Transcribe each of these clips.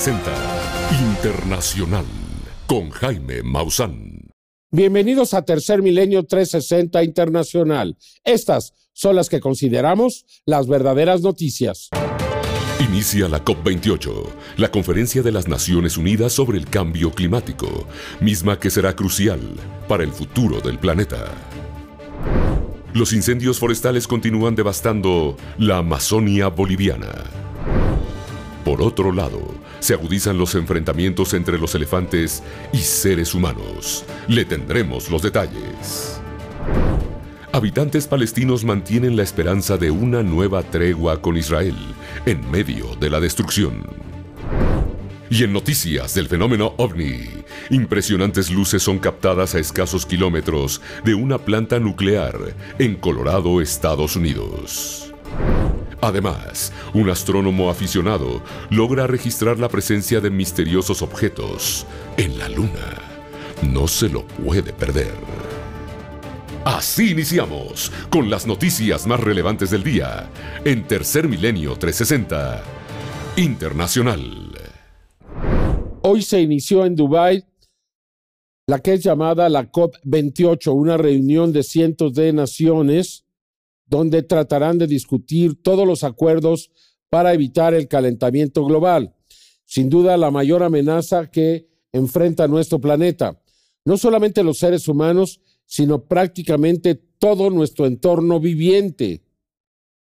Tercer Milenio 360 Internacional con Jaime Maussan. Bienvenidos a Tercer Milenio 360 Internacional. Estas son las que consideramos las verdaderas noticias. Inicia la COP28, la Conferencia de las Naciones Unidas sobre el Cambio Climático, misma que será crucial para el futuro del planeta. Los incendios forestales continúan devastando la Amazonia boliviana. Por otro lado, se agudizan los enfrentamientos entre los elefantes y seres humanos. Le tendremos los detalles. Habitantes palestinos mantienen la esperanza de una nueva tregua con Israel en medio de la destrucción. Y en noticias del fenómeno ovni, impresionantes luces son captadas a escasos kilómetros de una planta nuclear en Colorado, Estados Unidos. Además, un astrónomo aficionado logra registrar la presencia de misteriosos objetos en la Luna. No se lo puede perder. Así iniciamos con las noticias más relevantes del día en Tercer Milenio 360 Internacional. Hoy se inició en Dubái la que es llamada la COP28, una reunión de cientos de naciones donde tratarán de discutir todos los acuerdos para evitar el calentamiento global. Sin duda, la mayor amenaza que enfrenta nuestro planeta. No solamente los seres humanos, sino prácticamente todo nuestro entorno viviente.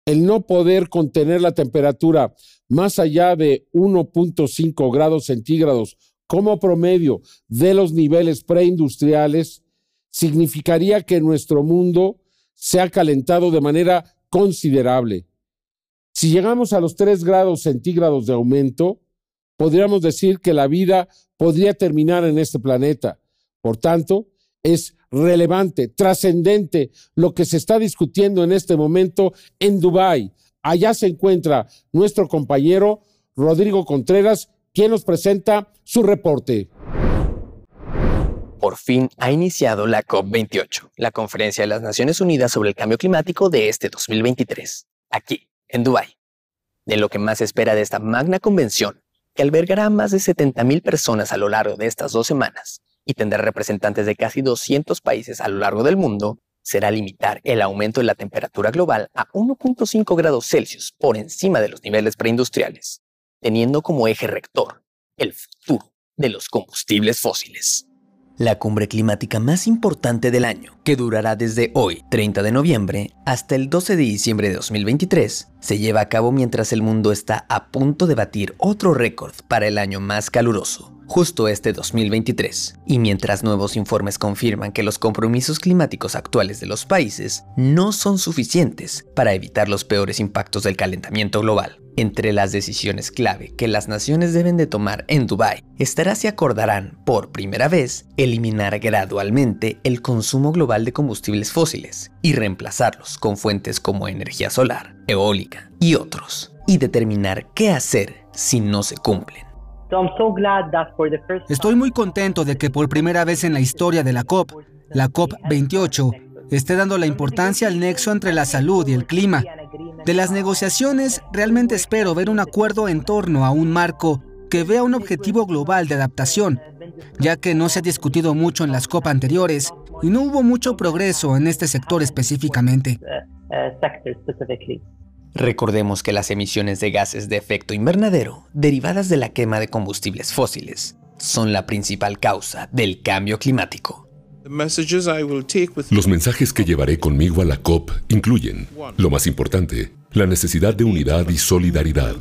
El no poder contener la temperatura más allá de 1.5 grados centígrados como promedio de los niveles preindustriales significaría que nuestro mundo se ha calentado de manera considerable. Si llegamos a los 3 grados centígrados de aumento, podríamos decir que la vida podría terminar en este planeta. Por tanto, es relevante, trascendente lo que se está discutiendo en este momento en Dubái. Allá se encuentra nuestro compañero Rodrigo Contreras, quien nos presenta su reporte por fin ha iniciado la COP28, la Conferencia de las Naciones Unidas sobre el Cambio Climático de este 2023, aquí, en Dubái. De lo que más se espera de esta magna convención, que albergará a más de 70.000 personas a lo largo de estas dos semanas y tendrá representantes de casi 200 países a lo largo del mundo, será limitar el aumento de la temperatura global a 1.5 grados Celsius por encima de los niveles preindustriales, teniendo como eje rector el futuro de los combustibles fósiles la cumbre climática más importante del año, que durará desde hoy, 30 de noviembre, hasta el 12 de diciembre de 2023, se lleva a cabo mientras el mundo está a punto de batir otro récord para el año más caluroso, justo este 2023, y mientras nuevos informes confirman que los compromisos climáticos actuales de los países no son suficientes para evitar los peores impactos del calentamiento global. Entre las decisiones clave que las naciones deben de tomar en Dubái estará si acordarán, por primera vez, eliminar gradualmente el consumo global de combustibles fósiles y reemplazarlos con fuentes como energía solar, eólica y otros, y determinar qué hacer si no se cumplen. Estoy muy contento de que por primera vez en la historia de la COP, la COP28, esté dando la importancia al nexo entre la salud y el clima. De las negociaciones, realmente espero ver un acuerdo en torno a un marco que vea un objetivo global de adaptación, ya que no se ha discutido mucho en las COP anteriores y no hubo mucho progreso en este sector específicamente. Recordemos que las emisiones de gases de efecto invernadero derivadas de la quema de combustibles fósiles son la principal causa del cambio climático. Los mensajes que llevaré conmigo a la COP incluyen, lo más importante, la necesidad de unidad y solidaridad.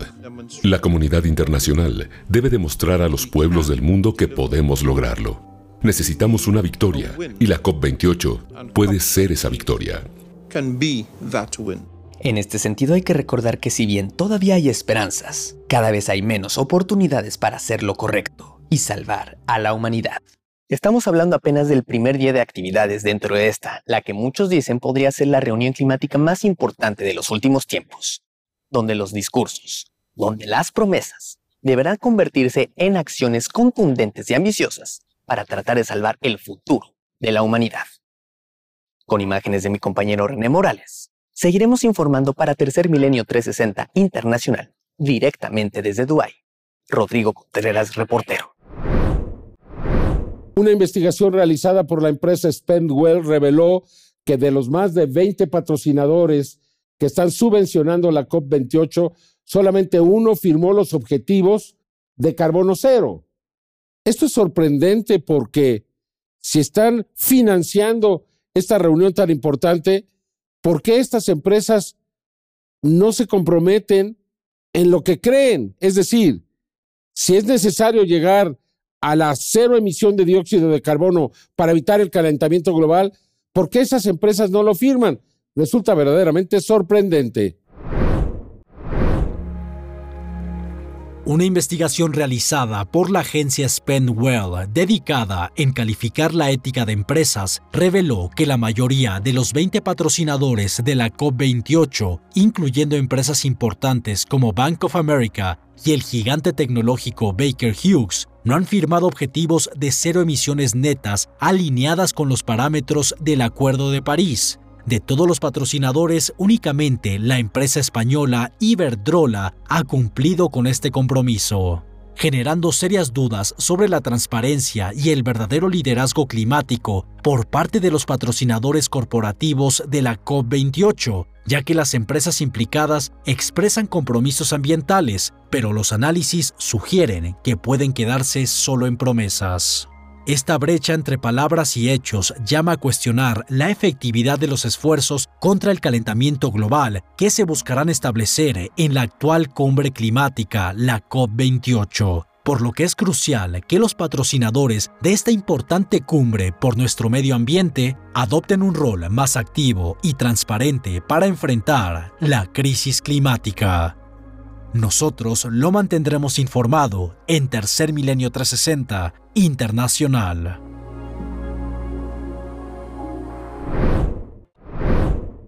La comunidad internacional debe demostrar a los pueblos del mundo que podemos lograrlo. Necesitamos una victoria y la COP28 puede ser esa victoria. En este sentido hay que recordar que si bien todavía hay esperanzas, cada vez hay menos oportunidades para hacer lo correcto y salvar a la humanidad. Estamos hablando apenas del primer día de actividades dentro de esta, la que muchos dicen podría ser la reunión climática más importante de los últimos tiempos, donde los discursos, donde las promesas deberán convertirse en acciones contundentes y ambiciosas para tratar de salvar el futuro de la humanidad. Con imágenes de mi compañero René Morales, seguiremos informando para Tercer Milenio 360 Internacional directamente desde Dubái. Rodrigo Contreras, reportero. Una investigación realizada por la empresa Spendwell reveló que de los más de 20 patrocinadores que están subvencionando la COP28, solamente uno firmó los objetivos de carbono cero. Esto es sorprendente porque si están financiando esta reunión tan importante, ¿por qué estas empresas no se comprometen en lo que creen? Es decir, si es necesario llegar a la cero emisión de dióxido de carbono para evitar el calentamiento global, ¿por qué esas empresas no lo firman? Resulta verdaderamente sorprendente. Una investigación realizada por la agencia Spendwell, dedicada en calificar la ética de empresas, reveló que la mayoría de los 20 patrocinadores de la COP28, incluyendo empresas importantes como Bank of America y el gigante tecnológico Baker Hughes, no han firmado objetivos de cero emisiones netas alineadas con los parámetros del Acuerdo de París. De todos los patrocinadores, únicamente la empresa española Iberdrola ha cumplido con este compromiso, generando serias dudas sobre la transparencia y el verdadero liderazgo climático por parte de los patrocinadores corporativos de la COP28, ya que las empresas implicadas expresan compromisos ambientales, pero los análisis sugieren que pueden quedarse solo en promesas. Esta brecha entre palabras y hechos llama a cuestionar la efectividad de los esfuerzos contra el calentamiento global que se buscarán establecer en la actual cumbre climática, la COP28 por lo que es crucial que los patrocinadores de esta importante cumbre por nuestro medio ambiente adopten un rol más activo y transparente para enfrentar la crisis climática. Nosotros lo mantendremos informado en Tercer Milenio 360 Internacional.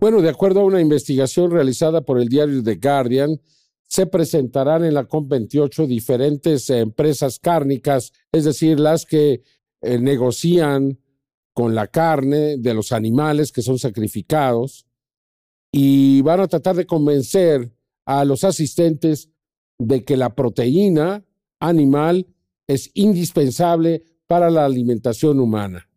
Bueno, de acuerdo a una investigación realizada por el diario The Guardian, se presentarán en la COP28 diferentes empresas cárnicas, es decir, las que eh, negocian con la carne de los animales que son sacrificados y van a tratar de convencer a los asistentes de que la proteína animal es indispensable para la alimentación humana.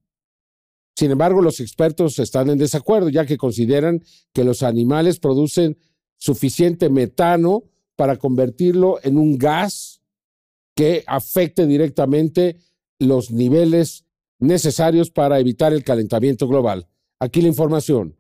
Sin embargo, los expertos están en desacuerdo, ya que consideran que los animales producen suficiente metano para convertirlo en un gas que afecte directamente los niveles necesarios para evitar el calentamiento global. Aquí la información.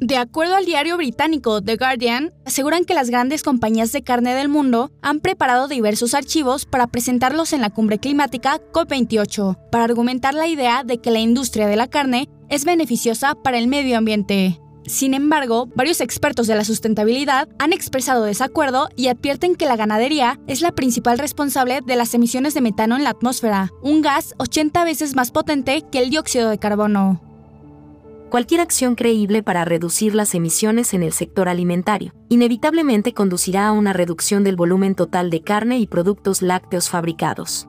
De acuerdo al diario británico The Guardian, aseguran que las grandes compañías de carne del mundo han preparado diversos archivos para presentarlos en la cumbre climática COP28, para argumentar la idea de que la industria de la carne es beneficiosa para el medio ambiente. Sin embargo, varios expertos de la sustentabilidad han expresado desacuerdo y advierten que la ganadería es la principal responsable de las emisiones de metano en la atmósfera, un gas 80 veces más potente que el dióxido de carbono cualquier acción creíble para reducir las emisiones en el sector alimentario inevitablemente conducirá a una reducción del volumen total de carne y productos lácteos fabricados.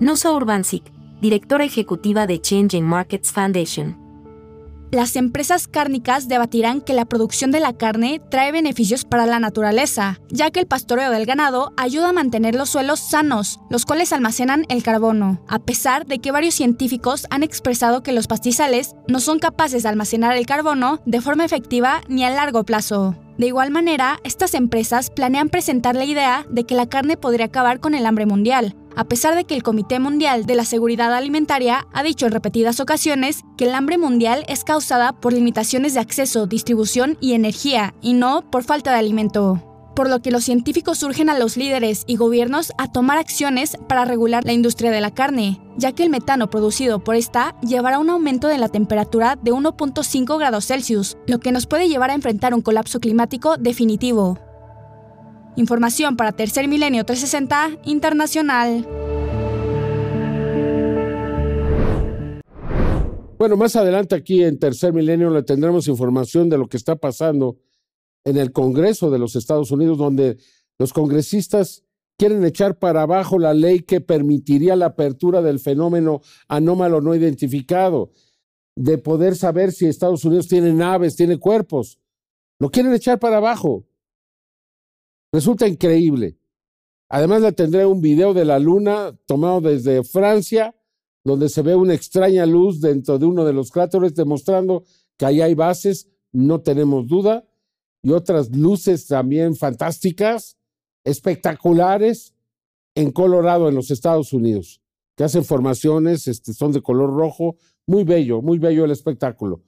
Nosa Urbancic, directora ejecutiva de Changing Markets Foundation, las empresas cárnicas debatirán que la producción de la carne trae beneficios para la naturaleza, ya que el pastoreo del ganado ayuda a mantener los suelos sanos, los cuales almacenan el carbono, a pesar de que varios científicos han expresado que los pastizales no son capaces de almacenar el carbono de forma efectiva ni a largo plazo. De igual manera, estas empresas planean presentar la idea de que la carne podría acabar con el hambre mundial, a pesar de que el Comité Mundial de la Seguridad Alimentaria ha dicho en repetidas ocasiones que el hambre mundial es causada por limitaciones de acceso, distribución y energía, y no por falta de alimento por lo que los científicos urgen a los líderes y gobiernos a tomar acciones para regular la industria de la carne, ya que el metano producido por esta llevará a un aumento de la temperatura de 1.5 grados Celsius, lo que nos puede llevar a enfrentar un colapso climático definitivo. Información para Tercer Milenio 360 Internacional. Bueno, más adelante aquí en Tercer Milenio le tendremos información de lo que está pasando en el Congreso de los Estados Unidos, donde los congresistas quieren echar para abajo la ley que permitiría la apertura del fenómeno anómalo no identificado, de poder saber si Estados Unidos tiene naves, tiene cuerpos. Lo quieren echar para abajo. Resulta increíble. Además le tendré un video de la luna tomado desde Francia, donde se ve una extraña luz dentro de uno de los cráteres, demostrando que ahí hay bases, no tenemos duda, y otras luces también fantásticas, espectaculares, en Colorado, en los Estados Unidos, que hacen formaciones, este, son de color rojo, muy bello, muy bello el espectáculo.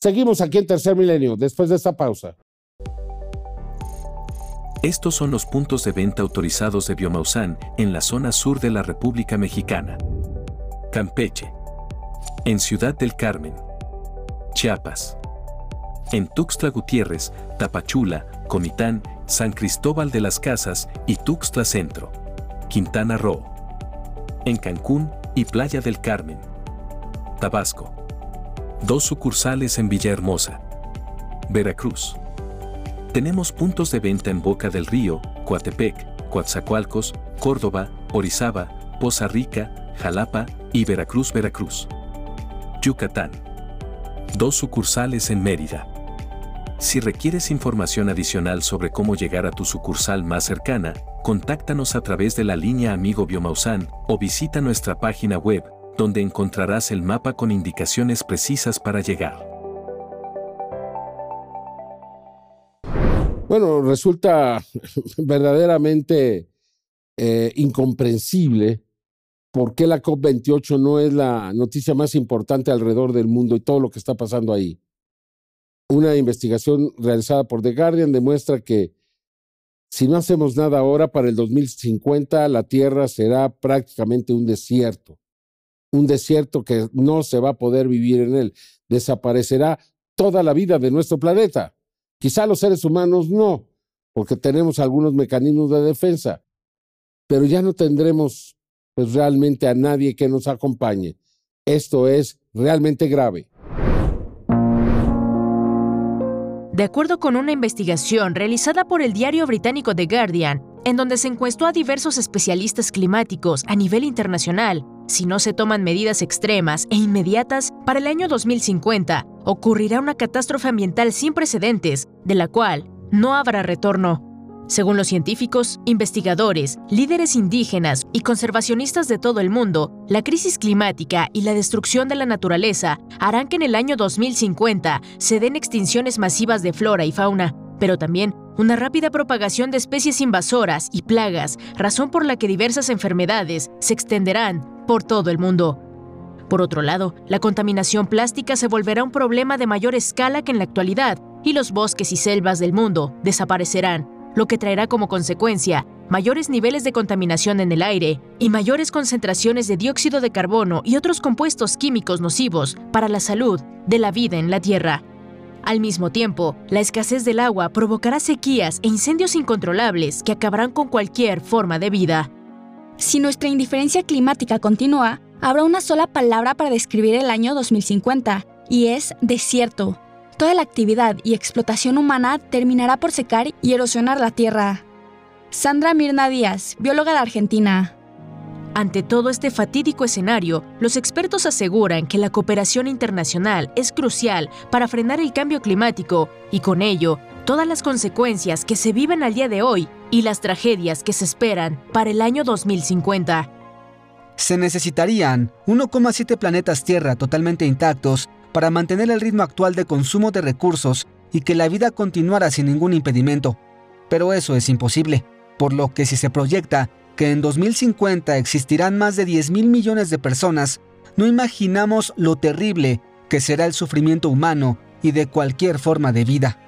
Seguimos aquí en Tercer Milenio, después de esta pausa. Estos son los puntos de venta autorizados de Biomausan en la zona sur de la República Mexicana. Campeche. En Ciudad del Carmen. Chiapas. En Tuxtla Gutiérrez, Tapachula, Comitán, San Cristóbal de las Casas y Tuxtla Centro. Quintana Roo. En Cancún y Playa del Carmen. Tabasco. Dos sucursales en Villahermosa. Veracruz. Tenemos puntos de venta en Boca del Río, Coatepec, Coatzacoalcos, Córdoba, Orizaba, Poza Rica, Jalapa y Veracruz, Veracruz. Yucatán. Dos sucursales en Mérida. Si requieres información adicional sobre cómo llegar a tu sucursal más cercana, contáctanos a través de la línea Amigo Biomausan o visita nuestra página web, donde encontrarás el mapa con indicaciones precisas para llegar. Bueno, resulta verdaderamente eh, incomprensible por qué la COP28 no es la noticia más importante alrededor del mundo y todo lo que está pasando ahí. Una investigación realizada por The Guardian demuestra que si no hacemos nada ahora, para el 2050 la Tierra será prácticamente un desierto. Un desierto que no se va a poder vivir en él. Desaparecerá toda la vida de nuestro planeta. Quizá los seres humanos no, porque tenemos algunos mecanismos de defensa, pero ya no tendremos pues realmente a nadie que nos acompañe. Esto es realmente grave. De acuerdo con una investigación realizada por el diario británico The Guardian, en donde se encuestó a diversos especialistas climáticos a nivel internacional, si no se toman medidas extremas e inmediatas, para el año 2050 ocurrirá una catástrofe ambiental sin precedentes, de la cual no habrá retorno. Según los científicos, investigadores, líderes indígenas y conservacionistas de todo el mundo, la crisis climática y la destrucción de la naturaleza harán que en el año 2050 se den extinciones masivas de flora y fauna, pero también una rápida propagación de especies invasoras y plagas, razón por la que diversas enfermedades se extenderán por todo el mundo. Por otro lado, la contaminación plástica se volverá un problema de mayor escala que en la actualidad, y los bosques y selvas del mundo desaparecerán, lo que traerá como consecuencia mayores niveles de contaminación en el aire y mayores concentraciones de dióxido de carbono y otros compuestos químicos nocivos para la salud de la vida en la Tierra. Al mismo tiempo, la escasez del agua provocará sequías e incendios incontrolables que acabarán con cualquier forma de vida. Si nuestra indiferencia climática continúa, habrá una sola palabra para describir el año 2050, y es desierto. Toda la actividad y explotación humana terminará por secar y erosionar la tierra. Sandra Mirna Díaz, bióloga de Argentina. Ante todo este fatídico escenario, los expertos aseguran que la cooperación internacional es crucial para frenar el cambio climático y con ello todas las consecuencias que se viven al día de hoy y las tragedias que se esperan para el año 2050. Se necesitarían 1,7 planetas Tierra totalmente intactos para mantener el ritmo actual de consumo de recursos y que la vida continuara sin ningún impedimento. Pero eso es imposible, por lo que si se proyecta que en 2050 existirán más de 10 mil millones de personas, no imaginamos lo terrible que será el sufrimiento humano y de cualquier forma de vida.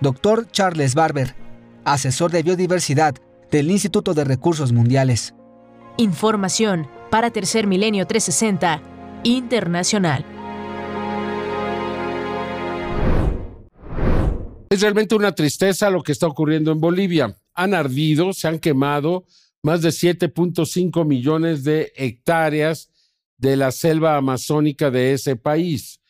Dr. Charles Barber, asesor de biodiversidad del Instituto de Recursos Mundiales. Información para Tercer Milenio 360 Internacional. Es realmente una tristeza lo que está ocurriendo en Bolivia han ardido, se han quemado más de 7.5 millones de hectáreas de la selva amazónica de ese país.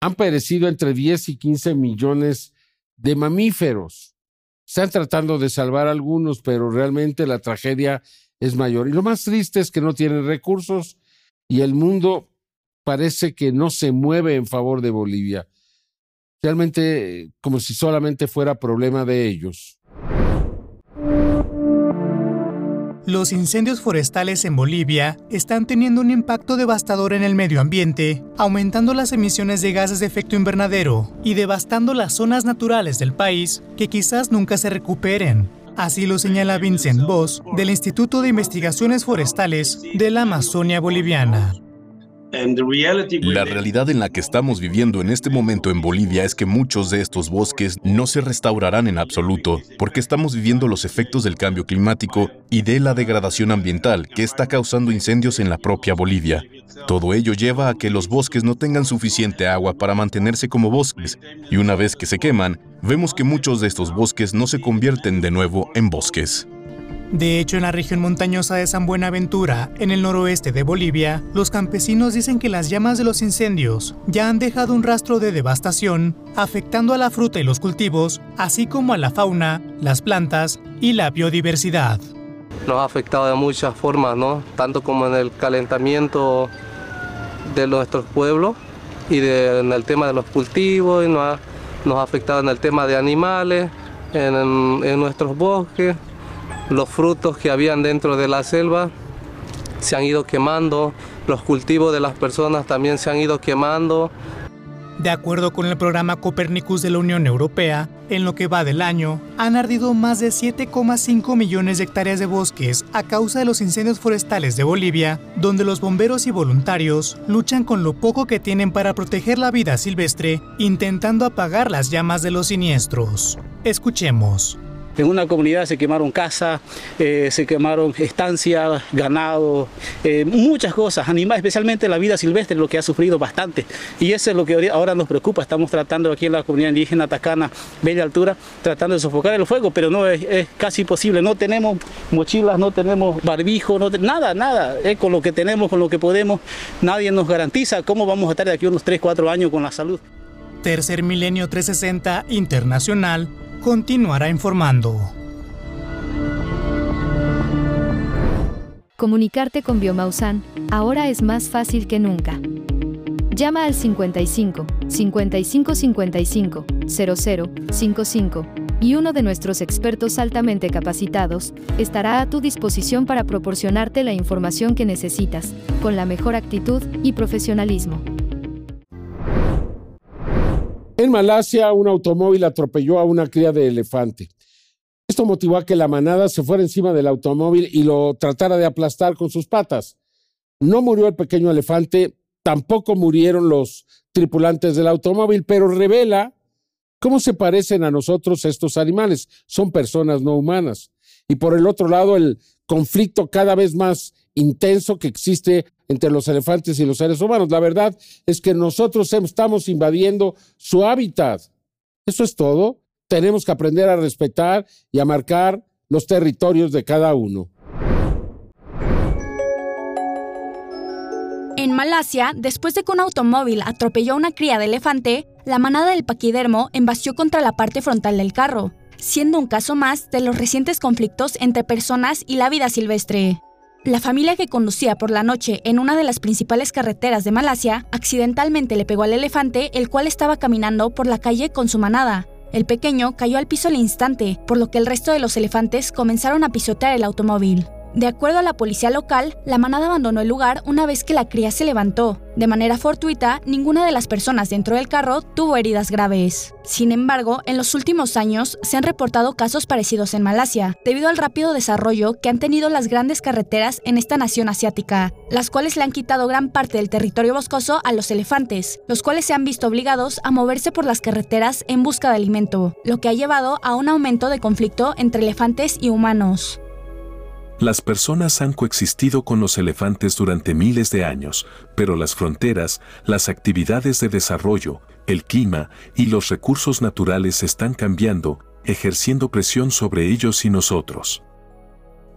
Han perecido entre 10 y 15 millones de mamíferos. Están tratando de salvar algunos, pero realmente la tragedia es mayor. Y lo más triste es que no tienen recursos y el mundo parece que no se mueve en favor de Bolivia. Realmente como si solamente fuera problema de ellos. Los incendios forestales en Bolivia están teniendo un impacto devastador en el medio ambiente, aumentando las emisiones de gases de efecto invernadero y devastando las zonas naturales del país que quizás nunca se recuperen. Así lo señala Vincent Voss del Instituto de Investigaciones Forestales de la Amazonia Boliviana. La realidad en la que estamos viviendo en este momento en Bolivia es que muchos de estos bosques no se restaurarán en absoluto, porque estamos viviendo los efectos del cambio climático y de la degradación ambiental que está causando incendios en la propia Bolivia. Todo ello lleva a que los bosques no tengan suficiente agua para mantenerse como bosques, y una vez que se queman, vemos que muchos de estos bosques no se convierten de nuevo en bosques. De hecho, en la región montañosa de San Buenaventura, en el noroeste de Bolivia, los campesinos dicen que las llamas de los incendios ya han dejado un rastro de devastación, afectando a la fruta y los cultivos, así como a la fauna, las plantas y la biodiversidad. Nos ha afectado de muchas formas, ¿no? Tanto como en el calentamiento de nuestros pueblos y en el tema de los cultivos, y nos, ha, afectado en el tema de animales, en, en nuestros bosques los frutos que habían dentro de la selva se han ido quemando, los cultivos de las personas también se han ido quemando. De acuerdo con el programa Copernicus de la Unión Europea, en lo que va del año, han ardido más de 7,5 millones de hectáreas de bosques a causa de los incendios forestales de Bolivia, donde los bomberos y voluntarios luchan con lo poco que tienen para proteger la vida silvestre, intentando apagar las llamas de los siniestros. Escuchemos. En una comunidad se quemaron casas, eh, se quemaron estancias, ganado, eh, muchas cosas, animales, especialmente la vida silvestre, lo que ha sufrido bastante. Y eso es lo que ahora nos preocupa. Estamos tratando aquí en la comunidad indígena Atacana, Bella Altura, tratando de sofocar el fuego, pero no es, casi imposible. No tenemos mochilas, no tenemos barbijo, nada, nada. con lo que tenemos, con lo que podemos, nadie nos garantiza cómo vamos a estar de aquí unos 3, 4 años con la salud. Tercer Milenio 360 Internacional continuará informando. Comunicarte con Biomausan ahora es más fácil que nunca. Llama al 55 55 55 00 55 y uno de nuestros expertos altamente capacitados estará a tu disposición para proporcionarte la información que necesitas, con la mejor actitud y profesionalismo. En Malasia, un automóvil atropelló a una cría de elefante. Esto motivó a que la manada se fuera encima del automóvil y lo tratara de aplastar con sus patas. No murió el pequeño elefante, tampoco murieron los tripulantes del automóvil, pero revela cómo se parecen a nosotros estos animales. Son personas no humanas. Y por el otro lado, el conflicto cada vez más intenso que existe entre los elefantes y los seres humanos. La verdad es que nosotros estamos invadiendo su hábitat. Eso es todo. Tenemos que aprender a respetar y a marcar los territorios de cada uno. En Malasia, después de que un automóvil atropelló a una cría de elefante, la manada del paquidermo embastió contra la parte frontal del carro, siendo un caso más de los recientes conflictos entre personas y la vida silvestre. La familia que conducía por la noche en una de las principales carreteras de Malasia accidentalmente le pegó al elefante, el cual estaba caminando por la calle con su manada. El pequeño cayó al piso al instante, por lo que el resto de los elefantes comenzaron a pisotear el automóvil. De acuerdo a la policía local, la manada abandonó el lugar una vez que la cría se levantó. De manera fortuita, ninguna de las personas dentro del carro tuvo heridas graves. Sin embargo, en los últimos años se han reportado casos parecidos en Malasia, debido al rápido desarrollo que han tenido las grandes carreteras en esta nación asiática, las cuales le han quitado gran parte del territorio boscoso a los elefantes, los cuales se han visto obligados a moverse por las carreteras en busca de alimento, lo que ha llevado a un aumento de conflicto entre elefantes y humanos. Las personas han coexistido con los elefantes durante miles de años, pero las fronteras, las actividades de desarrollo, el clima y los recursos naturales están cambiando, ejerciendo presión sobre ellos y nosotros.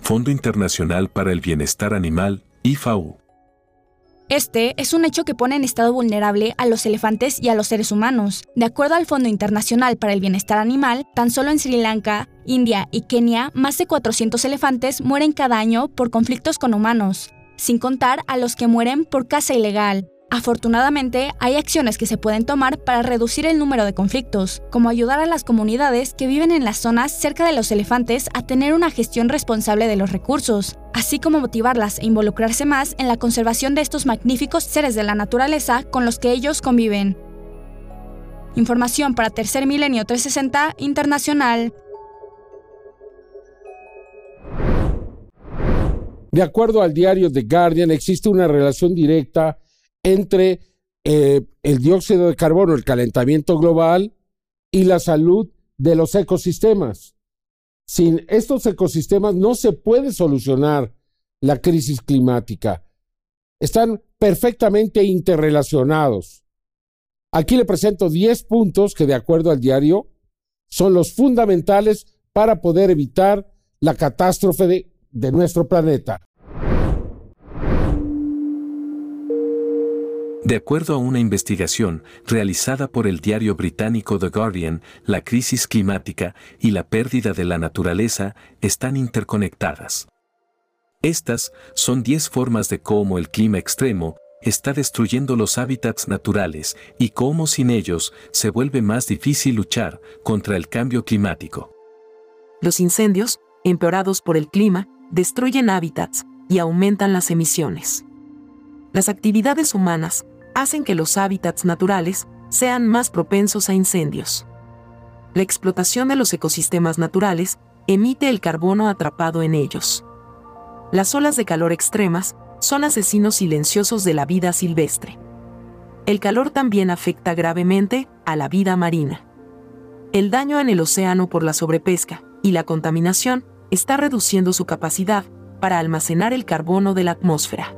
Fondo Internacional para el Bienestar Animal, IFAU. Este es un hecho que pone en estado vulnerable a los elefantes y a los seres humanos. De acuerdo al Fondo Internacional para el Bienestar Animal, tan solo en Sri Lanka, India y Kenia, más de 400 elefantes mueren cada año por conflictos con humanos, sin contar a los que mueren por caza ilegal. Afortunadamente, hay acciones que se pueden tomar para reducir el número de conflictos, como ayudar a las comunidades que viven en las zonas cerca de los elefantes a tener una gestión responsable de los recursos, así como motivarlas e involucrarse más en la conservación de estos magníficos seres de la naturaleza con los que ellos conviven. Información para Tercer Milenio 360 Internacional. De acuerdo al diario The Guardian, existe una relación directa entre eh, el dióxido de carbono, el calentamiento global y la salud de los ecosistemas. Sin estos ecosistemas no se puede solucionar la crisis climática. Están perfectamente interrelacionados. Aquí le presento 10 puntos que, de acuerdo al diario, son los fundamentales para poder evitar la catástrofe de, de nuestro planeta. De acuerdo a una investigación realizada por el diario británico The Guardian, la crisis climática y la pérdida de la naturaleza están interconectadas. Estas son 10 formas de cómo el clima extremo está destruyendo los hábitats naturales y cómo sin ellos se vuelve más difícil luchar contra el cambio climático. Los incendios, empeorados por el clima, destruyen hábitats y aumentan las emisiones. Las actividades humanas hacen que los hábitats naturales sean más propensos a incendios. La explotación de los ecosistemas naturales emite el carbono atrapado en ellos. Las olas de calor extremas son asesinos silenciosos de la vida silvestre. El calor también afecta gravemente a la vida marina. El daño en el océano por la sobrepesca y la contaminación está reduciendo su capacidad para almacenar el carbono de la atmósfera.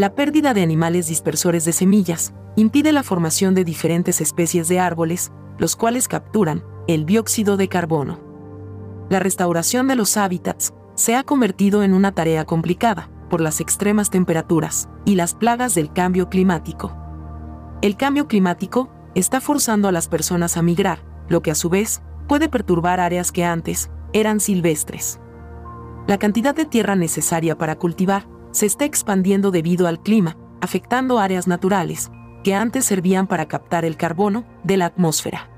La pérdida de animales dispersores de semillas impide la formación de diferentes especies de árboles, los cuales capturan el dióxido de carbono. La restauración de los hábitats se ha convertido en una tarea complicada por las extremas temperaturas y las plagas del cambio climático. El cambio climático está forzando a las personas a migrar, lo que a su vez puede perturbar áreas que antes eran silvestres. La cantidad de tierra necesaria para cultivar se está expandiendo debido al clima, afectando áreas naturales, que antes servían para captar el carbono de la atmósfera.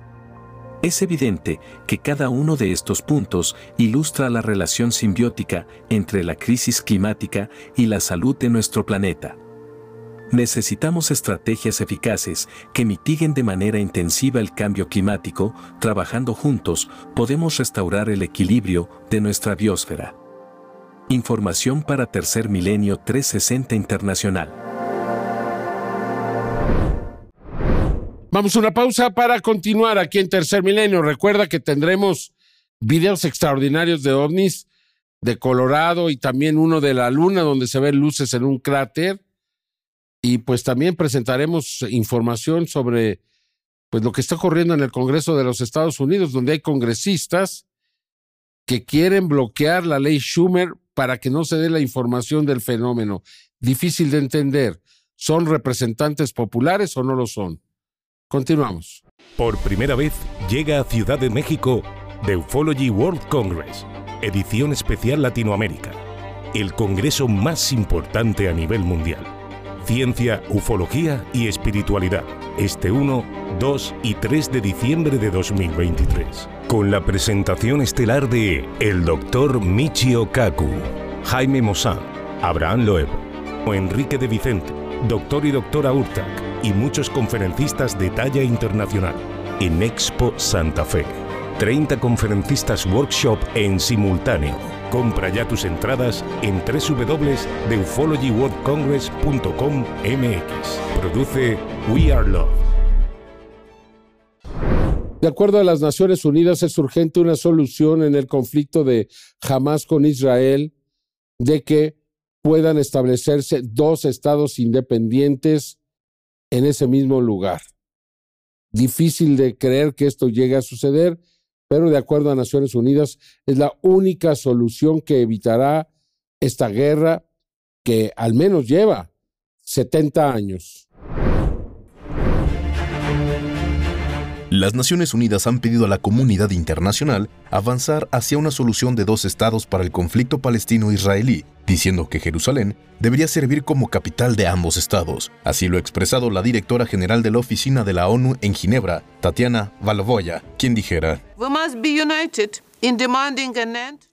Es evidente que cada uno de estos puntos ilustra la relación simbiótica entre la crisis climática y la salud de nuestro planeta. Necesitamos estrategias eficaces que mitiguen de manera intensiva el cambio climático, trabajando juntos podemos restaurar el equilibrio de nuestra biosfera. Información para Tercer Milenio 360 Internacional. Vamos a una pausa para continuar aquí en Tercer Milenio. Recuerda que tendremos videos extraordinarios de ovnis de Colorado y también uno de la Luna donde se ven luces en un cráter. Y pues también presentaremos información sobre pues lo que está ocurriendo en el Congreso de los Estados Unidos, donde hay congresistas que quieren bloquear la ley Schumer para que no se dé la información del fenómeno. Difícil de entender. ¿Son representantes populares o no lo son? Continuamos. Por primera vez llega a Ciudad de México The Ufology World Congress, edición especial Latinoamérica, el congreso más importante a nivel mundial. Ciencia, ufología y espiritualidad, este 1, 2 y 3 de diciembre de 2023 con la presentación estelar de el Dr. Michio Kaku, Jaime Mosán, Abraham Loeb, Enrique de Vicente, doctor y doctora Urtac y muchos conferencistas de talla internacional en Expo Santa Fe. 30 conferencistas workshop en simultáneo. Compra ya tus entradas en www.ufologyworldcongress.com MX. Produce We Are Love. De acuerdo a las Naciones Unidas, es urgente una solución en el conflicto de Hamas con Israel, de que puedan establecerse dos estados independientes en ese mismo lugar. Difícil de creer que esto llegue a suceder, pero de acuerdo a Naciones Unidas es la única solución que evitará esta guerra que al menos lleva 70 años. Las Naciones Unidas han pedido a la comunidad internacional avanzar hacia una solución de dos estados para el conflicto palestino-israelí, diciendo que Jerusalén debería servir como capital de ambos estados. Así lo ha expresado la directora general de la Oficina de la ONU en Ginebra, Tatiana Valvoya, quien dijera: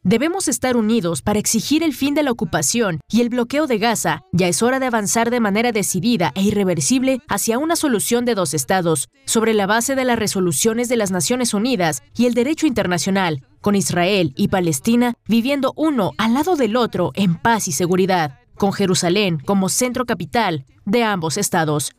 Debemos estar unidos para exigir el fin de la ocupación y el bloqueo de Gaza. Ya es hora de avanzar de manera decidida e irreversible hacia una solución de dos estados, sobre la base de las resoluciones de las Naciones Unidas y el derecho internacional, con Israel y Palestina viviendo uno al lado del otro en paz y seguridad, con Jerusalén como centro capital de ambos estados.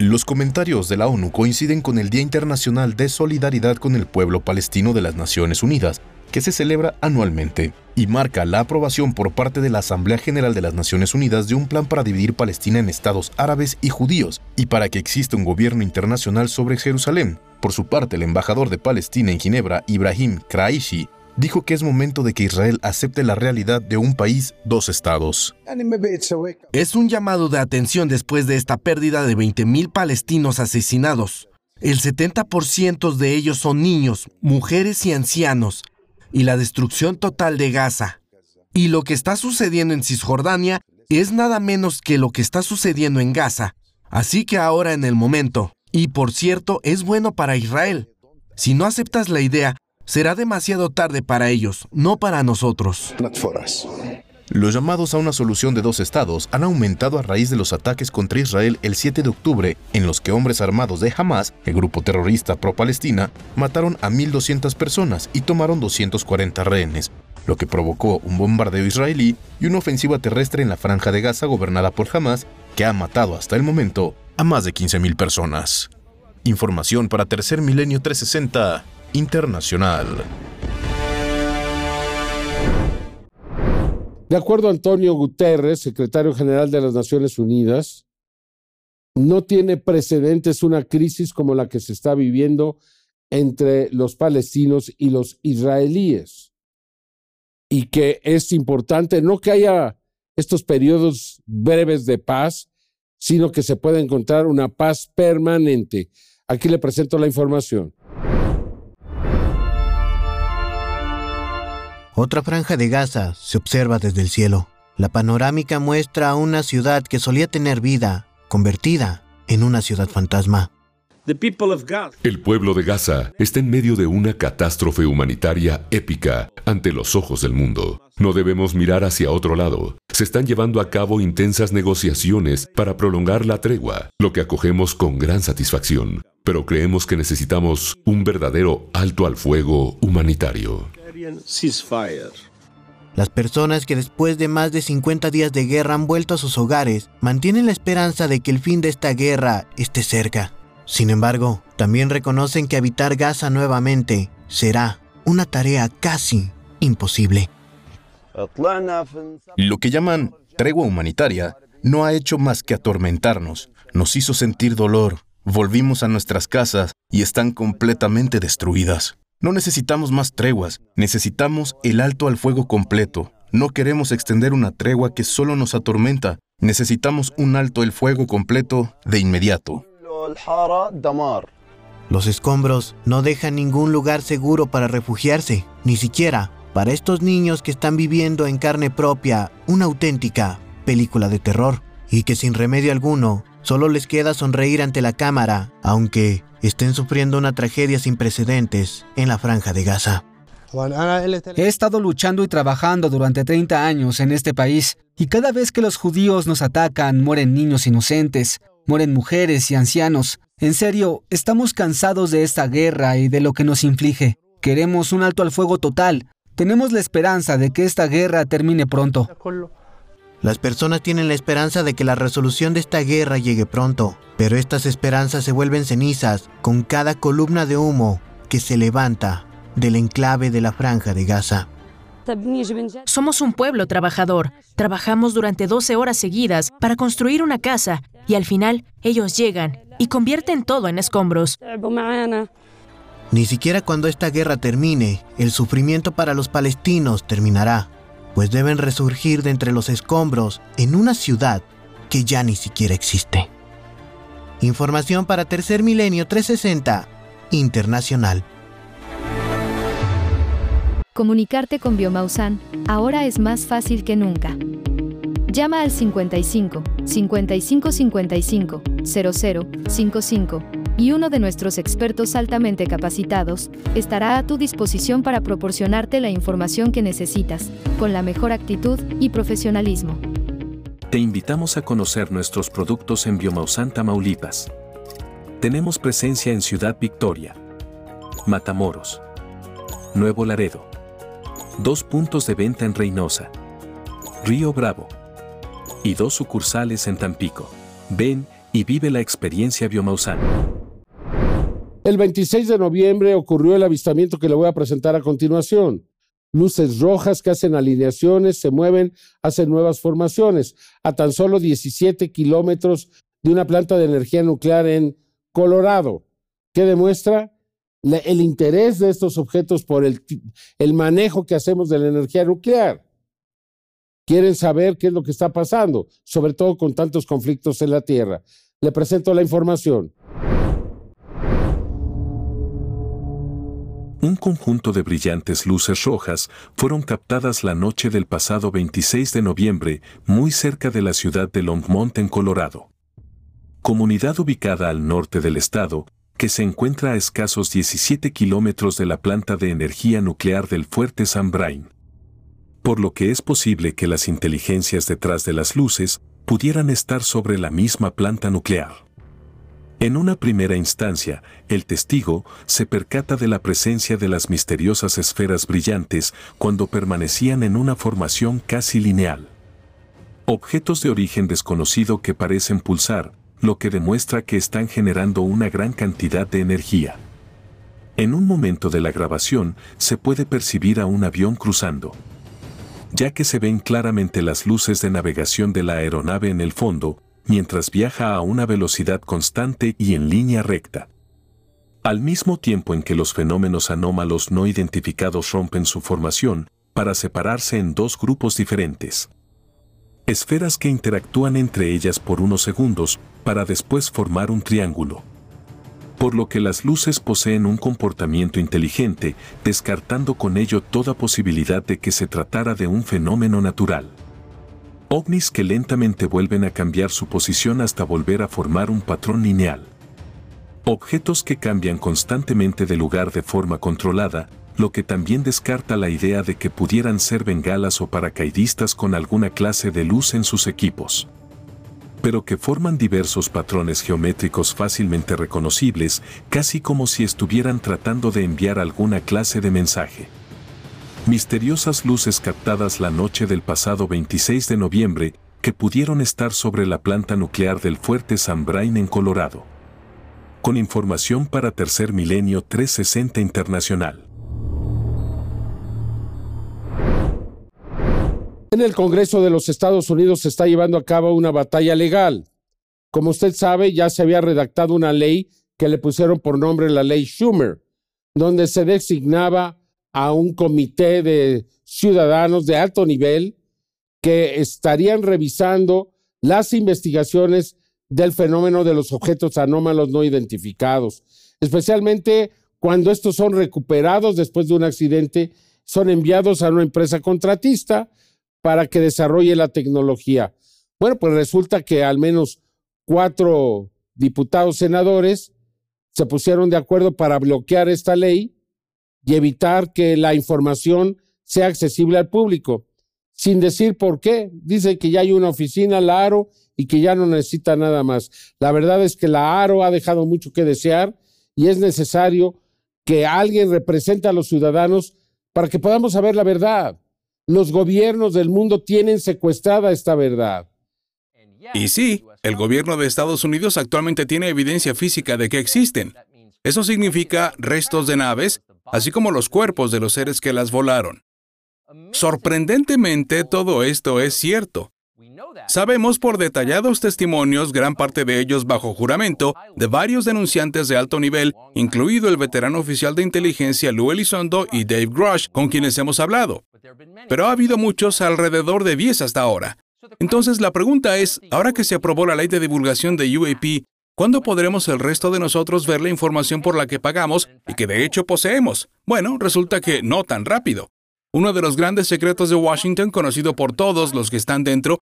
Los comentarios de la ONU coinciden con el Día Internacional de Solidaridad con el Pueblo Palestino de las Naciones Unidas, que se celebra anualmente, y marca la aprobación por parte de la Asamblea General de las Naciones Unidas de un plan para dividir Palestina en estados árabes y judíos, y para que exista un gobierno internacional sobre Jerusalén. Por su parte, el embajador de Palestina en Ginebra, Ibrahim Kraishi, dijo que es momento de que Israel acepte la realidad de un país, dos estados. Es un llamado de atención después de esta pérdida de 20.000 palestinos asesinados. El 70% de ellos son niños, mujeres y ancianos, y la destrucción total de Gaza. Y lo que está sucediendo en Cisjordania es nada menos que lo que está sucediendo en Gaza. Así que ahora en el momento, y por cierto, es bueno para Israel. Si no aceptas la idea, será demasiado tarde para ellos, no para nosotros. Los llamados a una solución de dos estados han aumentado a raíz de los ataques contra Israel el 7 de octubre, en los que hombres armados de Hamas, el grupo terrorista pro-Palestina, mataron a 1.200 personas y tomaron 240 rehenes, lo que provocó un bombardeo israelí y una ofensiva terrestre en la franja de Gaza gobernada por Hamas, que ha matado hasta el momento a más de 15.000 personas. Información para Tercer Milenio 360 internacional. De acuerdo a Antonio Guterres, secretario general de las Naciones Unidas, no tiene precedentes una crisis como la que se está viviendo entre los palestinos y los israelíes. Y que es importante no que haya estos periodos breves de paz, sino que se pueda encontrar una paz permanente. Aquí le presento la información. Otra franja de Gaza se observa desde el cielo. La panorámica muestra a una ciudad que solía tener vida, convertida en una ciudad fantasma. El pueblo de Gaza está en medio de una catástrofe humanitaria épica ante los ojos del mundo. No debemos mirar hacia otro lado. Se están llevando a cabo intensas negociaciones para prolongar la tregua, lo que acogemos con gran satisfacción. Pero creemos que necesitamos un verdadero alto al fuego humanitario. Las personas que después de más de 50 días de guerra han vuelto a sus hogares mantienen la esperanza de que el fin de esta guerra esté cerca. Sin embargo, también reconocen que habitar Gaza nuevamente será una tarea casi imposible. Lo que llaman tregua humanitaria no ha hecho más que atormentarnos, nos hizo sentir dolor, volvimos a nuestras casas y están completamente destruidas. No necesitamos más treguas, necesitamos el alto al fuego completo. No queremos extender una tregua que solo nos atormenta. Necesitamos un alto el fuego completo de inmediato. Los escombros no dejan ningún lugar seguro para refugiarse, ni siquiera para estos niños que están viviendo en carne propia una auténtica película de terror y que sin remedio alguno solo les queda sonreír ante la cámara, aunque estén sufriendo una tragedia sin precedentes en la franja de Gaza. He estado luchando y trabajando durante 30 años en este país y cada vez que los judíos nos atacan mueren niños inocentes, mueren mujeres y ancianos. En serio, estamos cansados de esta guerra y de lo que nos inflige. Queremos un alto al fuego total. Tenemos la esperanza de que esta guerra termine pronto. Las personas tienen la esperanza de que la resolución de esta guerra llegue pronto, pero estas esperanzas se vuelven cenizas con cada columna de humo que se levanta del enclave de la franja de Gaza. Somos un pueblo trabajador. Trabajamos durante 12 horas seguidas para construir una casa y al final ellos llegan y convierten todo en escombros. Ni siquiera cuando esta guerra termine, el sufrimiento para los palestinos terminará pues deben resurgir de entre los escombros en una ciudad que ya ni siquiera existe. Información para Tercer Milenio 360 Internacional. Comunicarte con Biomausan ahora es más fácil que nunca. Llama al 55 55 55 00 55 y uno de nuestros expertos altamente capacitados estará a tu disposición para proporcionarte la información que necesitas, con la mejor actitud y profesionalismo. Te invitamos a conocer nuestros productos en Biomausan Tamaulipas. Tenemos presencia en Ciudad Victoria, Matamoros, Nuevo Laredo, dos puntos de venta en Reynosa, Río Bravo y dos sucursales en Tampico. Ven y vive la experiencia Biomausan. El 26 de noviembre ocurrió el avistamiento que le voy a presentar a continuación. Luces rojas que hacen alineaciones, se mueven, hacen nuevas formaciones, a tan solo 17 kilómetros de una planta de energía nuclear en Colorado, que demuestra el interés de estos objetos por el, el manejo que hacemos de la energía nuclear. Quieren saber qué es lo que está pasando, sobre todo con tantos conflictos en la Tierra. Le presento la información. un conjunto de brillantes luces rojas fueron captadas la noche del pasado 26 de noviembre muy cerca de la ciudad de Longmont en Colorado. Comunidad ubicada al norte del estado, que se encuentra a escasos 17 kilómetros de la planta de energía nuclear del fuerte San Brain. Por lo que es posible que las inteligencias detrás de las luces pudieran estar sobre la misma planta nuclear. En una primera instancia, el testigo se percata de la presencia de las misteriosas esferas brillantes cuando permanecían en una formación casi lineal. Objetos de origen desconocido que parecen pulsar, lo que demuestra que están generando una gran cantidad de energía. En un momento de la grabación se puede percibir a un avión cruzando. Ya que se ven claramente las luces de navegación de la aeronave en el fondo, mientras viaja a una velocidad constante y en línea recta. Al mismo tiempo en que los fenómenos anómalos no identificados rompen su formación, para separarse en dos grupos diferentes. Esferas que interactúan entre ellas por unos segundos, para después formar un triángulo. Por lo que las luces poseen un comportamiento inteligente, descartando con ello toda posibilidad de que se tratara de un fenómeno natural ovnis que lentamente vuelven a cambiar su posición hasta volver a formar un patrón lineal. Objetos que cambian constantemente de lugar de forma controlada, lo que también descarta la idea de que pudieran ser bengalas o paracaidistas con alguna clase de luz en sus equipos. Pero que forman diversos patrones geométricos fácilmente reconocibles, casi como si estuvieran tratando de enviar alguna clase de mensaje. Misteriosas luces captadas la noche del pasado 26 de noviembre que pudieron estar sobre la planta nuclear del fuerte San Brain en Colorado. Con información para Tercer Milenio 360 Internacional. En el Congreso de los Estados Unidos se está llevando a cabo una batalla legal. Como usted sabe, ya se había redactado una ley que le pusieron por nombre la ley Schumer, donde se designaba a un comité de ciudadanos de alto nivel que estarían revisando las investigaciones del fenómeno de los objetos anómalos no identificados, especialmente cuando estos son recuperados después de un accidente, son enviados a una empresa contratista para que desarrolle la tecnología. Bueno, pues resulta que al menos cuatro diputados senadores se pusieron de acuerdo para bloquear esta ley y evitar que la información sea accesible al público, sin decir por qué. Dice que ya hay una oficina, la ARO, y que ya no necesita nada más. La verdad es que la ARO ha dejado mucho que desear y es necesario que alguien represente a los ciudadanos para que podamos saber la verdad. Los gobiernos del mundo tienen secuestrada esta verdad. Y sí, el gobierno de Estados Unidos actualmente tiene evidencia física de que existen. Eso significa restos de naves así como los cuerpos de los seres que las volaron. Sorprendentemente, todo esto es cierto. Sabemos por detallados testimonios, gran parte de ellos bajo juramento, de varios denunciantes de alto nivel, incluido el veterano oficial de inteligencia Lou Elizondo y Dave Grush, con quienes hemos hablado. Pero ha habido muchos, alrededor de 10 hasta ahora. Entonces la pregunta es, ahora que se aprobó la ley de divulgación de UAP, ¿Cuándo podremos el resto de nosotros ver la información por la que pagamos y que de hecho poseemos? Bueno, resulta que no tan rápido. Uno de los grandes secretos de Washington, conocido por todos los que están dentro,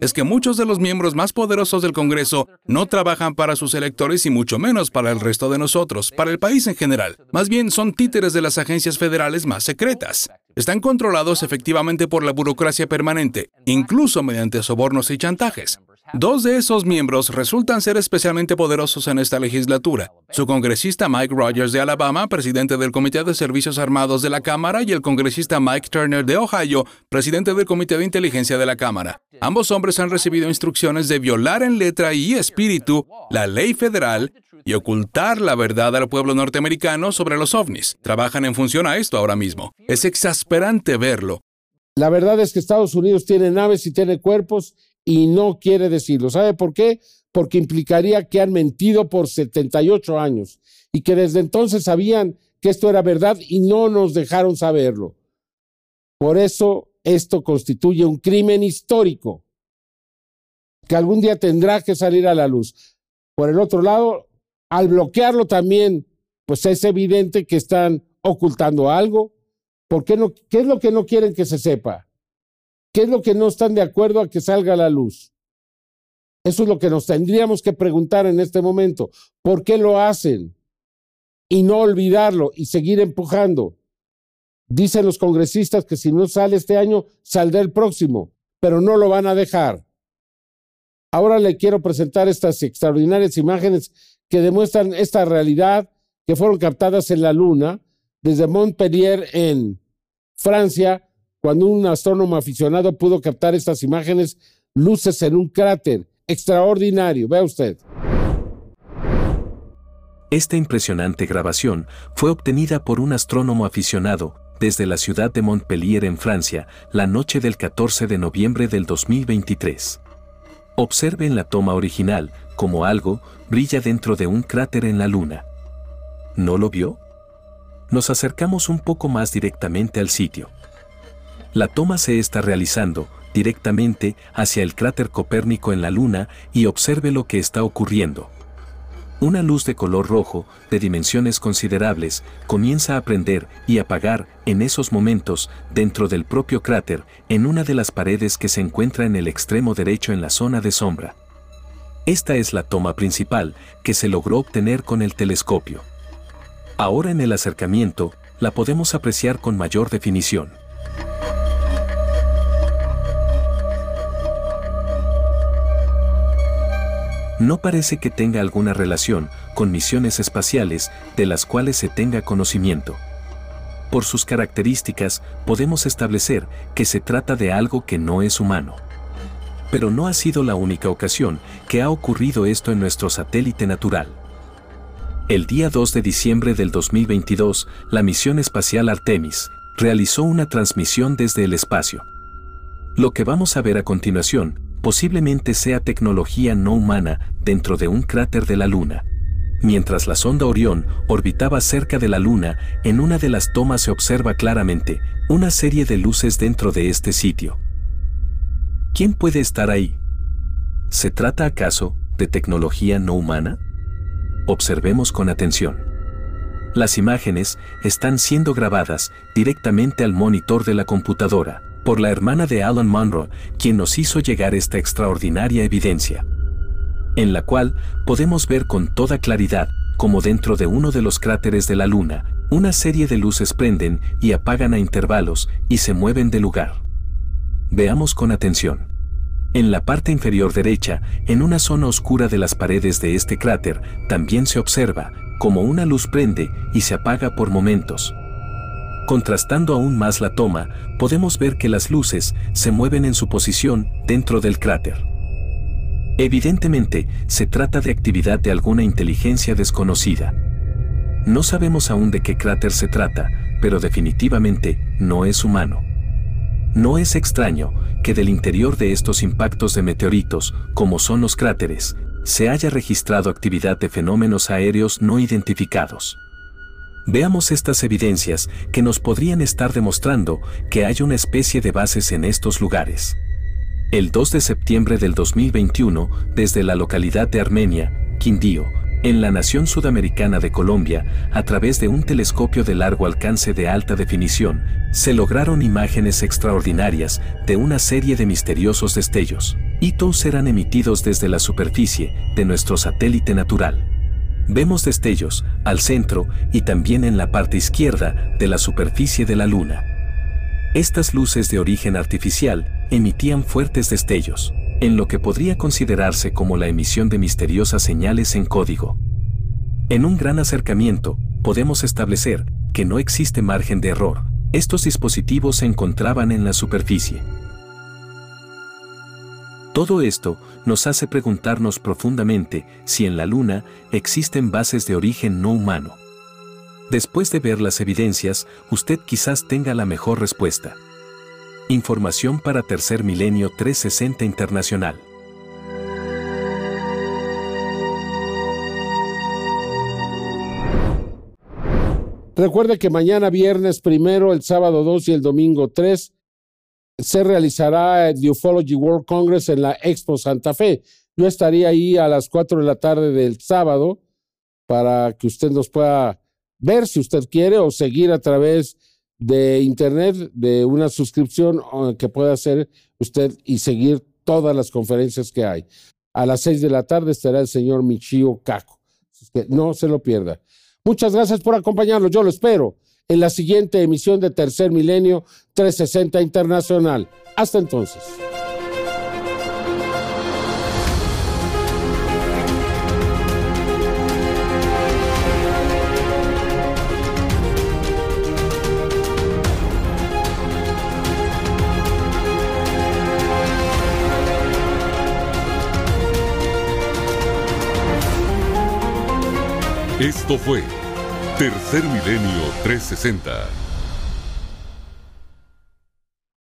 es que muchos de los miembros más poderosos del Congreso no trabajan para sus electores y mucho menos para el resto de nosotros, para el país en general. Más bien son títeres de las agencias federales más secretas. Están controlados efectivamente por la burocracia permanente, incluso mediante sobornos y chantajes. Dos de esos miembros resultan ser especialmente poderosos en esta legislatura. Su congresista Mike Rogers de Alabama, presidente del Comité de Servicios Armados de la Cámara, y el congresista Mike Turner de Ohio, presidente del Comité de Inteligencia de la Cámara. Ambos hombres han recibido instrucciones de violar en letra y espíritu la ley federal y ocultar la verdad al pueblo norteamericano sobre los ovnis. Trabajan en función a esto ahora mismo. Es exasperante verlo. La verdad es que Estados Unidos tiene naves y tiene cuerpos y no quiere decirlo. ¿Sabe por qué? Porque implicaría que han mentido por 78 años y que desde entonces sabían que esto era verdad y no nos dejaron saberlo. Por eso esto constituye un crimen histórico que algún día tendrá que salir a la luz. Por el otro lado, al bloquearlo también, pues es evidente que están ocultando algo. ¿Por qué, no, ¿Qué es lo que no quieren que se sepa? ¿Qué es lo que no están de acuerdo a que salga la luz? Eso es lo que nos tendríamos que preguntar en este momento. ¿Por qué lo hacen? Y no olvidarlo y seguir empujando. Dicen los congresistas que si no sale este año, saldrá el próximo, pero no lo van a dejar. Ahora le quiero presentar estas extraordinarias imágenes que demuestran esta realidad que fueron captadas en la Luna desde Montpellier en Francia cuando un astrónomo aficionado pudo captar estas imágenes, luces en un cráter extraordinario. Vea usted. Esta impresionante grabación fue obtenida por un astrónomo aficionado desde la ciudad de Montpellier en Francia la noche del 14 de noviembre del 2023. Observe en la toma original cómo algo brilla dentro de un cráter en la Luna. ¿No lo vio? Nos acercamos un poco más directamente al sitio. La toma se está realizando directamente hacia el cráter Copérnico en la Luna y observe lo que está ocurriendo. Una luz de color rojo, de dimensiones considerables, comienza a prender y apagar en esos momentos dentro del propio cráter, en una de las paredes que se encuentra en el extremo derecho en la zona de sombra. Esta es la toma principal que se logró obtener con el telescopio. Ahora en el acercamiento, la podemos apreciar con mayor definición. No parece que tenga alguna relación con misiones espaciales de las cuales se tenga conocimiento. Por sus características, podemos establecer que se trata de algo que no es humano. Pero no ha sido la única ocasión que ha ocurrido esto en nuestro satélite natural. El día 2 de diciembre del 2022, la misión espacial Artemis realizó una transmisión desde el espacio. Lo que vamos a ver a continuación posiblemente sea tecnología no humana dentro de un cráter de la Luna. Mientras la sonda Orión orbitaba cerca de la Luna, en una de las tomas se observa claramente una serie de luces dentro de este sitio. ¿Quién puede estar ahí? ¿Se trata acaso de tecnología no humana? Observemos con atención. Las imágenes están siendo grabadas directamente al monitor de la computadora por la hermana de Alan Monroe, quien nos hizo llegar esta extraordinaria evidencia, en la cual podemos ver con toda claridad como dentro de uno de los cráteres de la Luna, una serie de luces prenden y apagan a intervalos y se mueven de lugar. Veamos con atención. En la parte inferior derecha, en una zona oscura de las paredes de este cráter, también se observa como una luz prende y se apaga por momentos, Contrastando aún más la toma, podemos ver que las luces se mueven en su posición dentro del cráter. Evidentemente, se trata de actividad de alguna inteligencia desconocida. No sabemos aún de qué cráter se trata, pero definitivamente no es humano. No es extraño que del interior de estos impactos de meteoritos, como son los cráteres, se haya registrado actividad de fenómenos aéreos no identificados. Veamos estas evidencias que nos podrían estar demostrando que hay una especie de bases en estos lugares. El 2 de septiembre del 2021, desde la localidad de Armenia, Quindío, en la nación sudamericana de Colombia, a través de un telescopio de largo alcance de alta definición, se lograron imágenes extraordinarias de una serie de misteriosos destellos. Hitos serán emitidos desde la superficie de nuestro satélite natural. Vemos destellos al centro y también en la parte izquierda de la superficie de la Luna. Estas luces de origen artificial emitían fuertes destellos, en lo que podría considerarse como la emisión de misteriosas señales en código. En un gran acercamiento, podemos establecer que no existe margen de error. Estos dispositivos se encontraban en la superficie. Todo esto nos hace preguntarnos profundamente si en la Luna existen bases de origen no humano. Después de ver las evidencias, usted quizás tenga la mejor respuesta. Información para Tercer Milenio 360 Internacional. Recuerde que mañana viernes primero, el sábado 2 y el domingo 3 se realizará el Ufology World Congress en la Expo Santa Fe. Yo estaría ahí a las 4 de la tarde del sábado para que usted nos pueda ver si usted quiere o seguir a través de internet, de una suscripción que pueda hacer usted y seguir todas las conferencias que hay. A las seis de la tarde estará el señor Michio Kako. no se lo pierda. Muchas gracias por acompañarnos. Yo lo espero en la siguiente emisión de Tercer Milenio 360 Internacional. Hasta entonces. Esto fue Tercer Milenio 360